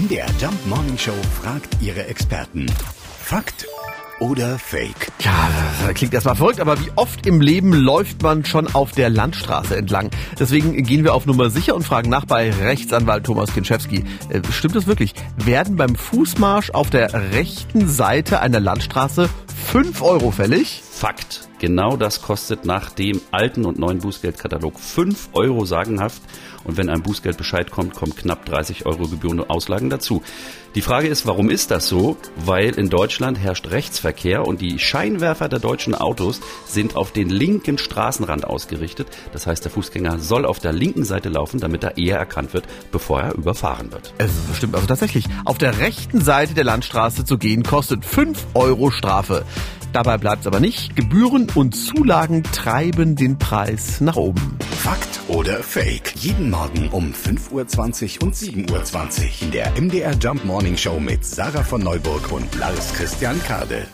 MDR Jump Morning Show fragt ihre Experten. Fakt oder Fake? Ja, das klingt erstmal verrückt, aber wie oft im Leben läuft man schon auf der Landstraße entlang? Deswegen gehen wir auf Nummer sicher und fragen nach bei Rechtsanwalt Thomas Kinschewski. Äh, stimmt das wirklich? Werden beim Fußmarsch auf der rechten Seite einer Landstraße 5 Euro fällig? Fakt. Genau das kostet nach dem alten und neuen Bußgeldkatalog 5 Euro sagenhaft. Und wenn ein Bußgeldbescheid kommt, kommen knapp 30 Euro Gebühren und Auslagen dazu. Die Frage ist, warum ist das so? Weil in Deutschland herrscht Rechtsverkehr und die Scheinwerfer der deutschen Autos sind auf den linken Straßenrand ausgerichtet. Das heißt, der Fußgänger soll auf der linken Seite laufen, damit er eher erkannt wird, bevor er überfahren wird. Es stimmt also tatsächlich. Auf der rechten Seite der Landstraße zu gehen kostet 5 Euro Strafe. Dabei bleibt es aber nicht. Gebühren und Zulagen treiben den Preis nach oben. Fakt oder Fake? Jeden Morgen um 5.20 Uhr und 7.20 Uhr in der MDR Jump Morning Show mit Sarah von Neuburg und Lars Christian Kade.